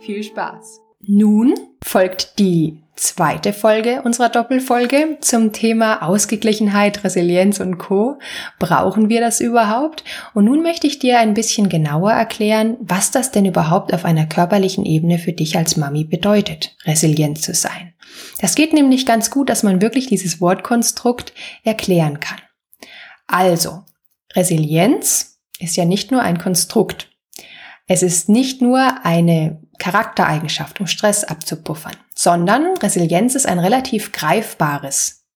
Viel Spaß! Nun folgt die zweite Folge unserer Doppelfolge zum Thema Ausgeglichenheit, Resilienz und Co. Brauchen wir das überhaupt? Und nun möchte ich dir ein bisschen genauer erklären, was das denn überhaupt auf einer körperlichen Ebene für dich als Mami bedeutet, resilient zu sein. Das geht nämlich ganz gut, dass man wirklich dieses Wortkonstrukt erklären kann. Also, Resilienz ist ja nicht nur ein Konstrukt. Es ist nicht nur eine Charaktereigenschaft, um Stress abzupuffern, sondern Resilienz ist ein relativ greifbares,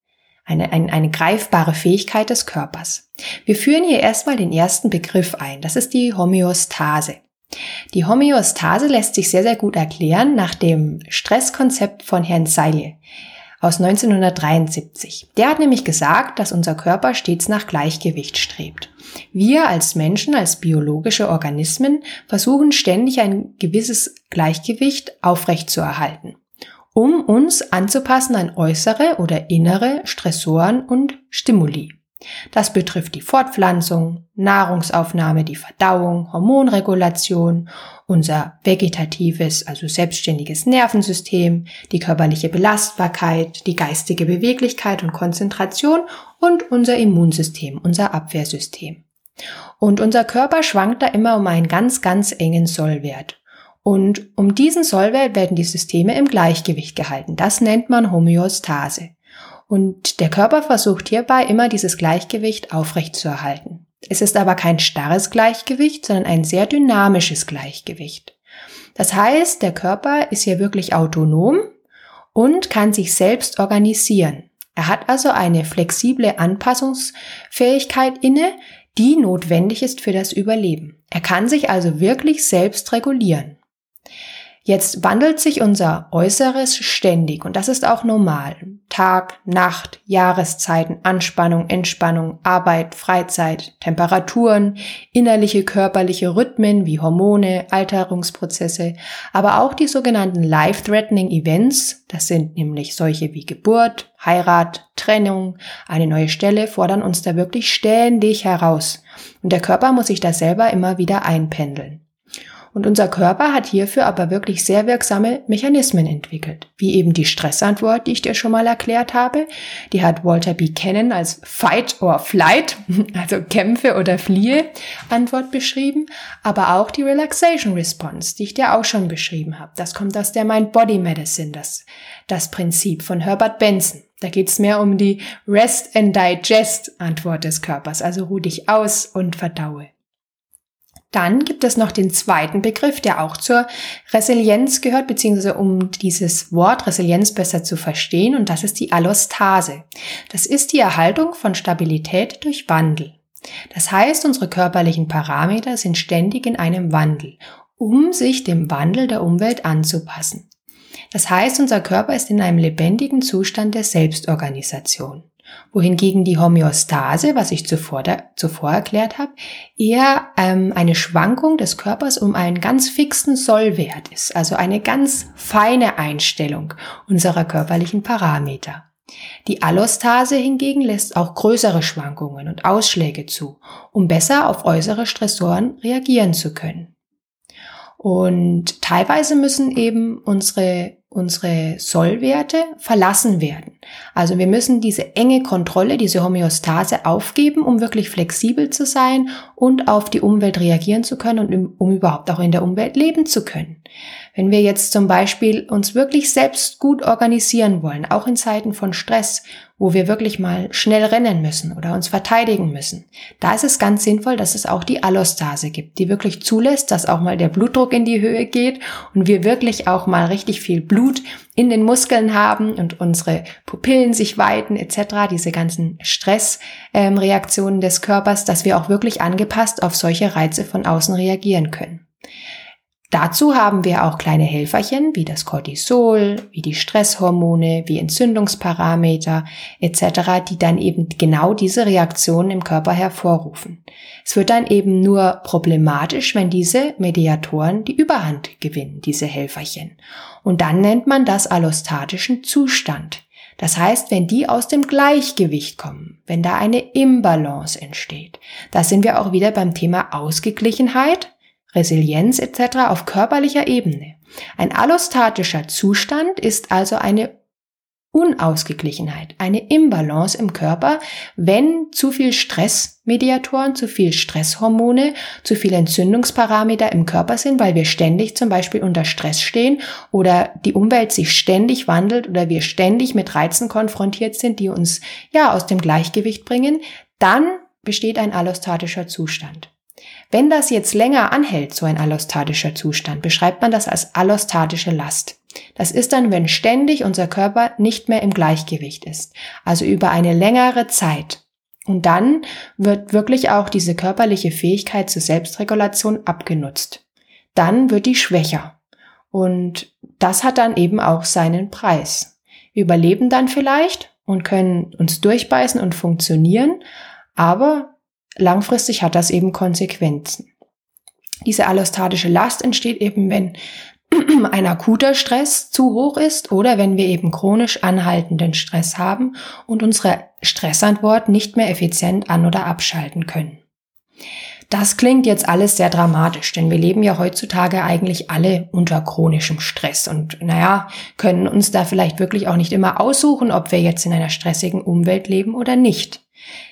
eine, eine, eine greifbare Fähigkeit des Körpers. Wir führen hier erstmal den ersten Begriff ein. Das ist die Homöostase. Die Homöostase lässt sich sehr, sehr gut erklären nach dem Stresskonzept von Herrn Seile aus 1973. Der hat nämlich gesagt, dass unser Körper stets nach Gleichgewicht strebt. Wir als Menschen, als biologische Organismen versuchen ständig ein gewisses Gleichgewicht aufrechtzuerhalten, um uns anzupassen an äußere oder innere Stressoren und Stimuli. Das betrifft die Fortpflanzung, Nahrungsaufnahme, die Verdauung, Hormonregulation, unser vegetatives, also selbstständiges Nervensystem, die körperliche Belastbarkeit, die geistige Beweglichkeit und Konzentration und unser Immunsystem, unser Abwehrsystem. Und unser Körper schwankt da immer um einen ganz, ganz engen Sollwert. Und um diesen Sollwert werden die Systeme im Gleichgewicht gehalten. Das nennt man Homöostase. Und der Körper versucht hierbei immer dieses Gleichgewicht aufrechtzuerhalten. Es ist aber kein starres Gleichgewicht, sondern ein sehr dynamisches Gleichgewicht. Das heißt, der Körper ist hier wirklich autonom und kann sich selbst organisieren. Er hat also eine flexible Anpassungsfähigkeit inne, die notwendig ist für das Überleben. Er kann sich also wirklich selbst regulieren. Jetzt wandelt sich unser Äußeres ständig und das ist auch normal. Tag, Nacht, Jahreszeiten, Anspannung, Entspannung, Arbeit, Freizeit, Temperaturen, innerliche körperliche Rhythmen wie Hormone, Alterungsprozesse, aber auch die sogenannten Life-Threatening Events, das sind nämlich solche wie Geburt, Heirat, Trennung, eine neue Stelle, fordern uns da wirklich ständig heraus. Und der Körper muss sich da selber immer wieder einpendeln. Und unser Körper hat hierfür aber wirklich sehr wirksame Mechanismen entwickelt, wie eben die Stressantwort, die ich dir schon mal erklärt habe. Die hat Walter Buchanan als Fight or Flight, also Kämpfe oder Fliehe Antwort beschrieben, aber auch die Relaxation Response, die ich dir auch schon beschrieben habe. Das kommt aus der Mind-Body Medicine, das, das Prinzip von Herbert Benson. Da geht es mehr um die Rest and Digest Antwort des Körpers, also ruh dich aus und verdaue. Dann gibt es noch den zweiten Begriff, der auch zur Resilienz gehört, beziehungsweise um dieses Wort Resilienz besser zu verstehen, und das ist die Allostase. Das ist die Erhaltung von Stabilität durch Wandel. Das heißt, unsere körperlichen Parameter sind ständig in einem Wandel, um sich dem Wandel der Umwelt anzupassen. Das heißt, unser Körper ist in einem lebendigen Zustand der Selbstorganisation wohingegen die Homöostase, was ich zuvor, da, zuvor erklärt habe, eher ähm, eine Schwankung des Körpers um einen ganz fixen Sollwert ist, also eine ganz feine Einstellung unserer körperlichen Parameter. Die Allostase hingegen lässt auch größere Schwankungen und Ausschläge zu, um besser auf äußere Stressoren reagieren zu können. Und teilweise müssen eben unsere unsere Sollwerte verlassen werden. Also wir müssen diese enge Kontrolle, diese Homöostase aufgeben, um wirklich flexibel zu sein und auf die Umwelt reagieren zu können und um überhaupt auch in der Umwelt leben zu können. Wenn wir jetzt zum Beispiel uns wirklich selbst gut organisieren wollen, auch in Zeiten von Stress, wo wir wirklich mal schnell rennen müssen oder uns verteidigen müssen, da ist es ganz sinnvoll, dass es auch die Allostase gibt, die wirklich zulässt, dass auch mal der Blutdruck in die Höhe geht und wir wirklich auch mal richtig viel Blut in den Muskeln haben und unsere Pupillen sich weiten etc., diese ganzen Stressreaktionen ähm, des Körpers, dass wir auch wirklich angepasst auf solche Reize von außen reagieren können. Dazu haben wir auch kleine Helferchen wie das Cortisol, wie die Stresshormone, wie Entzündungsparameter etc., die dann eben genau diese Reaktionen im Körper hervorrufen. Es wird dann eben nur problematisch, wenn diese Mediatoren die Überhand gewinnen, diese Helferchen. Und dann nennt man das allostatischen Zustand. Das heißt, wenn die aus dem Gleichgewicht kommen, wenn da eine Imbalance entsteht, da sind wir auch wieder beim Thema Ausgeglichenheit Resilienz etc. auf körperlicher Ebene. Ein allostatischer Zustand ist also eine Unausgeglichenheit, eine Imbalance im Körper, wenn zu viel Stressmediatoren, zu viel Stresshormone, zu viele Entzündungsparameter im Körper sind, weil wir ständig zum Beispiel unter Stress stehen oder die Umwelt sich ständig wandelt oder wir ständig mit Reizen konfrontiert sind, die uns ja aus dem Gleichgewicht bringen, dann besteht ein allostatischer Zustand. Wenn das jetzt länger anhält, so ein allostatischer Zustand, beschreibt man das als allostatische Last. Das ist dann, wenn ständig unser Körper nicht mehr im Gleichgewicht ist, also über eine längere Zeit. Und dann wird wirklich auch diese körperliche Fähigkeit zur Selbstregulation abgenutzt. Dann wird die schwächer. Und das hat dann eben auch seinen Preis. Wir überleben dann vielleicht und können uns durchbeißen und funktionieren, aber langfristig hat das eben Konsequenzen. Diese allostatische Last entsteht eben, wenn ein akuter Stress zu hoch ist oder wenn wir eben chronisch anhaltenden Stress haben und unsere Stressantwort nicht mehr effizient an- oder abschalten können. Das klingt jetzt alles sehr dramatisch, denn wir leben ja heutzutage eigentlich alle unter chronischem Stress und naja, können uns da vielleicht wirklich auch nicht immer aussuchen, ob wir jetzt in einer stressigen Umwelt leben oder nicht.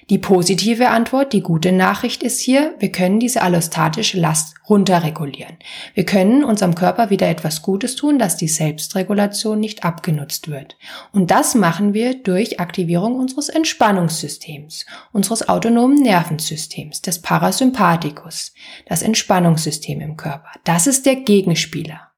Die positive Antwort, die gute Nachricht ist hier, wir können diese allostatische Last runterregulieren. Wir können unserem Körper wieder etwas Gutes tun, dass die Selbstregulation nicht abgenutzt wird. Und das machen wir durch Aktivierung unseres Entspannungssystems, unseres autonomen Nervensystems, des Parasympathikus, das Entspannungssystem im Körper. Das ist der Gegenspieler.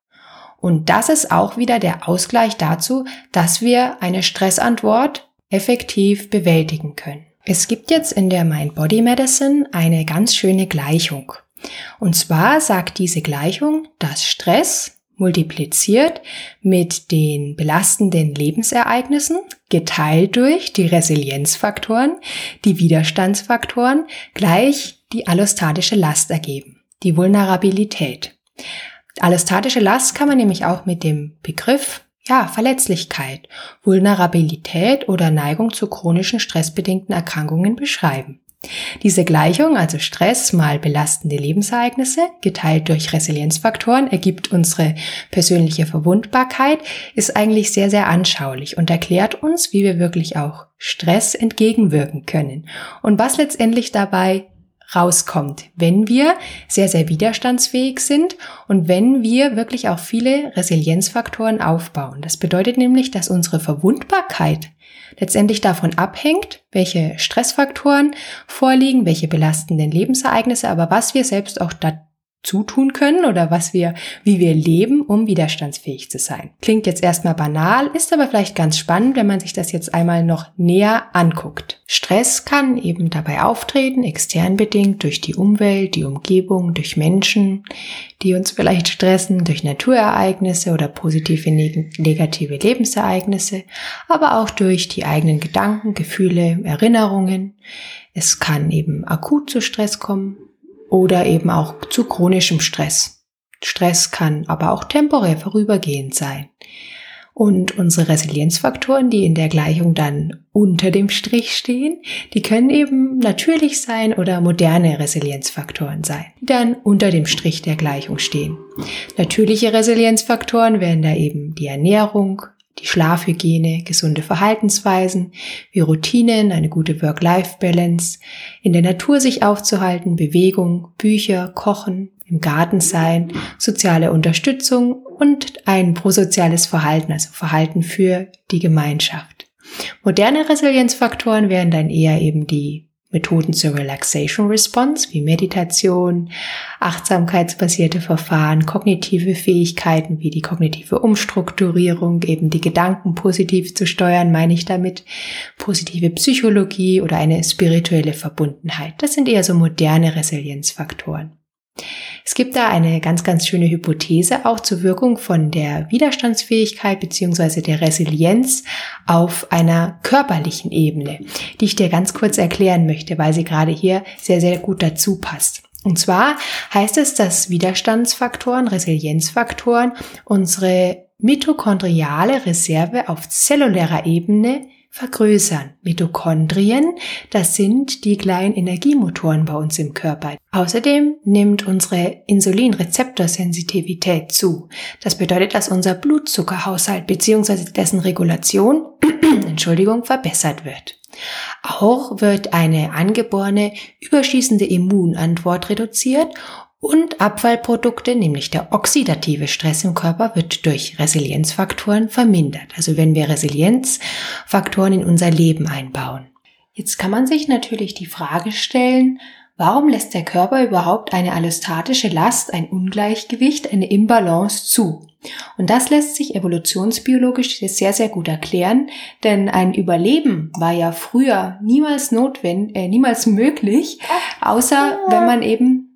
Und das ist auch wieder der Ausgleich dazu, dass wir eine Stressantwort effektiv bewältigen können. Es gibt jetzt in der Mind Body Medicine eine ganz schöne Gleichung. Und zwar sagt diese Gleichung, dass Stress multipliziert mit den belastenden Lebensereignissen geteilt durch die Resilienzfaktoren, die Widerstandsfaktoren gleich die allostatische Last ergeben, die Vulnerabilität. Allostatische Last kann man nämlich auch mit dem Begriff ja, Verletzlichkeit, Vulnerabilität oder Neigung zu chronischen stressbedingten Erkrankungen beschreiben. Diese Gleichung, also Stress mal belastende Lebensereignisse, geteilt durch Resilienzfaktoren, ergibt unsere persönliche Verwundbarkeit, ist eigentlich sehr, sehr anschaulich und erklärt uns, wie wir wirklich auch Stress entgegenwirken können und was letztendlich dabei rauskommt, wenn wir sehr, sehr widerstandsfähig sind und wenn wir wirklich auch viele Resilienzfaktoren aufbauen. Das bedeutet nämlich, dass unsere Verwundbarkeit letztendlich davon abhängt, welche Stressfaktoren vorliegen, welche belastenden Lebensereignisse, aber was wir selbst auch da zutun können oder was wir, wie wir leben, um widerstandsfähig zu sein. Klingt jetzt erstmal banal, ist aber vielleicht ganz spannend, wenn man sich das jetzt einmal noch näher anguckt. Stress kann eben dabei auftreten, extern bedingt durch die Umwelt, die Umgebung, durch Menschen, die uns vielleicht stressen, durch Naturereignisse oder positive, negative Lebensereignisse, aber auch durch die eigenen Gedanken, Gefühle, Erinnerungen. Es kann eben akut zu Stress kommen, oder eben auch zu chronischem Stress. Stress kann aber auch temporär vorübergehend sein. Und unsere Resilienzfaktoren, die in der Gleichung dann unter dem Strich stehen, die können eben natürlich sein oder moderne Resilienzfaktoren sein, die dann unter dem Strich der Gleichung stehen. Natürliche Resilienzfaktoren wären da eben die Ernährung, die Schlafhygiene, gesunde Verhaltensweisen, wie Routinen, eine gute Work-Life-Balance, in der Natur sich aufzuhalten, Bewegung, Bücher, Kochen, im Garten sein, soziale Unterstützung und ein prosoziales Verhalten, also Verhalten für die Gemeinschaft. Moderne Resilienzfaktoren wären dann eher eben die Methoden zur Relaxation Response wie Meditation, achtsamkeitsbasierte Verfahren, kognitive Fähigkeiten wie die kognitive Umstrukturierung, eben die Gedanken positiv zu steuern, meine ich damit, positive Psychologie oder eine spirituelle Verbundenheit. Das sind eher so moderne Resilienzfaktoren. Es gibt da eine ganz, ganz schöne Hypothese auch zur Wirkung von der Widerstandsfähigkeit beziehungsweise der Resilienz auf einer körperlichen Ebene, die ich dir ganz kurz erklären möchte, weil sie gerade hier sehr, sehr gut dazu passt. Und zwar heißt es, dass Widerstandsfaktoren, Resilienzfaktoren unsere mitochondriale Reserve auf zellulärer Ebene vergrößern. Mitochondrien, das sind die kleinen Energiemotoren bei uns im Körper. Außerdem nimmt unsere Insulinrezeptorsensitivität zu. Das bedeutet, dass unser Blutzuckerhaushalt bzw. dessen Regulation, Entschuldigung, verbessert wird. Auch wird eine angeborene überschießende Immunantwort reduziert und Abfallprodukte, nämlich der oxidative Stress im Körper, wird durch Resilienzfaktoren vermindert. Also wenn wir Resilienzfaktoren in unser Leben einbauen. Jetzt kann man sich natürlich die Frage stellen, warum lässt der Körper überhaupt eine allostatische Last, ein Ungleichgewicht, eine Imbalance zu? Und das lässt sich evolutionsbiologisch sehr, sehr gut erklären, denn ein Überleben war ja früher niemals notwendig, äh, niemals möglich, außer wenn man eben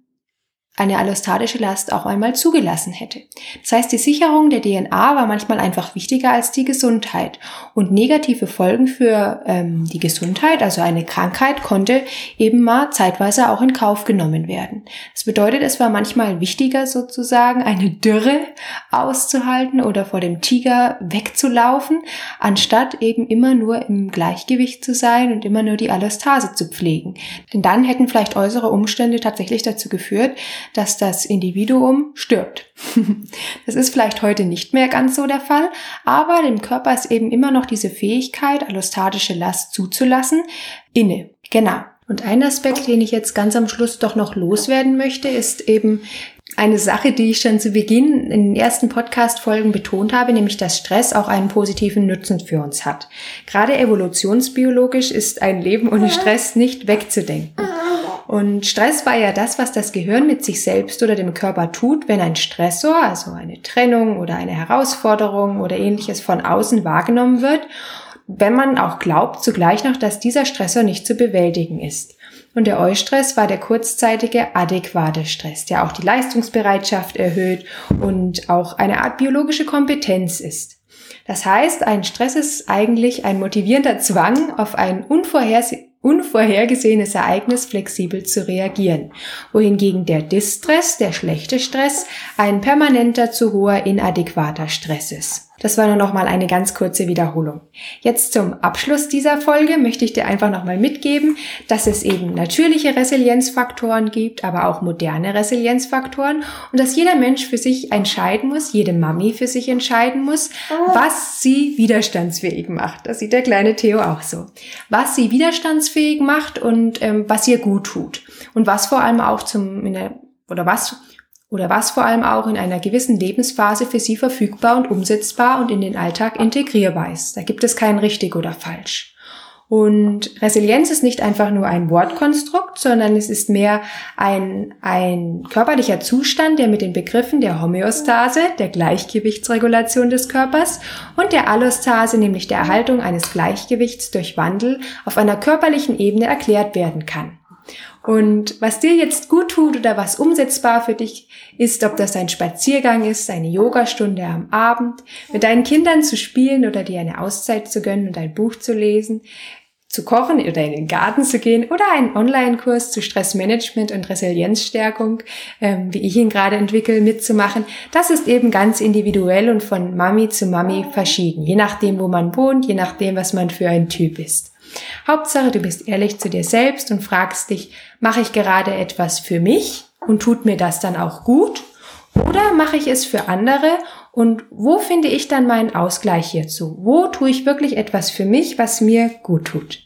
eine allostatische Last auch einmal zugelassen hätte. Das heißt, die Sicherung der DNA war manchmal einfach wichtiger als die Gesundheit. Und negative Folgen für ähm, die Gesundheit, also eine Krankheit, konnte eben mal zeitweise auch in Kauf genommen werden. Das bedeutet, es war manchmal wichtiger sozusagen, eine Dürre auszuhalten oder vor dem Tiger wegzulaufen, anstatt eben immer nur im Gleichgewicht zu sein und immer nur die Allostase zu pflegen. Denn dann hätten vielleicht äußere Umstände tatsächlich dazu geführt, dass das Individuum stirbt. das ist vielleicht heute nicht mehr ganz so der Fall, aber dem Körper ist eben immer noch diese Fähigkeit, allostatische Last zuzulassen, inne. Genau. Und ein Aspekt, den ich jetzt ganz am Schluss doch noch loswerden möchte, ist eben eine Sache, die ich schon zu Beginn in den ersten Podcast-Folgen betont habe, nämlich dass Stress auch einen positiven Nutzen für uns hat. Gerade evolutionsbiologisch ist ein Leben ohne Stress nicht wegzudenken. Und Stress war ja das, was das Gehirn mit sich selbst oder dem Körper tut, wenn ein Stressor, also eine Trennung oder eine Herausforderung oder ähnliches von außen wahrgenommen wird, wenn man auch glaubt zugleich noch, dass dieser Stressor nicht zu bewältigen ist. Und der Eustress war der kurzzeitige adäquate Stress, der auch die Leistungsbereitschaft erhöht und auch eine Art biologische Kompetenz ist. Das heißt, ein Stress ist eigentlich ein motivierender Zwang auf ein unvorhersehbares unvorhergesehenes Ereignis flexibel zu reagieren, wohingegen der Distress, der schlechte Stress, ein permanenter zu hoher inadäquater Stress ist. Das war nur noch mal eine ganz kurze Wiederholung. Jetzt zum Abschluss dieser Folge möchte ich dir einfach noch mal mitgeben, dass es eben natürliche Resilienzfaktoren gibt, aber auch moderne Resilienzfaktoren und dass jeder Mensch für sich entscheiden muss, jede Mami für sich entscheiden muss, was sie widerstandsfähig macht. Das sieht der kleine Theo auch so. Was sie widerstandsfähig macht und ähm, was ihr gut tut und was vor allem auch zum in der, oder was oder was vor allem auch in einer gewissen Lebensphase für sie verfügbar und umsetzbar und in den Alltag integrierbar ist. Da gibt es kein richtig oder falsch. Und Resilienz ist nicht einfach nur ein Wortkonstrukt, sondern es ist mehr ein, ein körperlicher Zustand, der mit den Begriffen der Homöostase, der Gleichgewichtsregulation des Körpers und der Allostase, nämlich der Erhaltung eines Gleichgewichts durch Wandel, auf einer körperlichen Ebene erklärt werden kann. Und was dir jetzt gut tut oder was umsetzbar für dich ist, ob das ein Spaziergang ist, eine Yogastunde am Abend, mit deinen Kindern zu spielen oder dir eine Auszeit zu gönnen und ein Buch zu lesen, zu kochen oder in den Garten zu gehen oder einen Online-Kurs zu Stressmanagement und Resilienzstärkung, ähm, wie ich ihn gerade entwickle, mitzumachen. Das ist eben ganz individuell und von Mami zu Mami verschieden, je nachdem, wo man wohnt, je nachdem, was man für ein Typ ist. Hauptsache, du bist ehrlich zu dir selbst und fragst dich, mache ich gerade etwas für mich und tut mir das dann auch gut? Oder mache ich es für andere und wo finde ich dann meinen Ausgleich hierzu? Wo tue ich wirklich etwas für mich, was mir gut tut?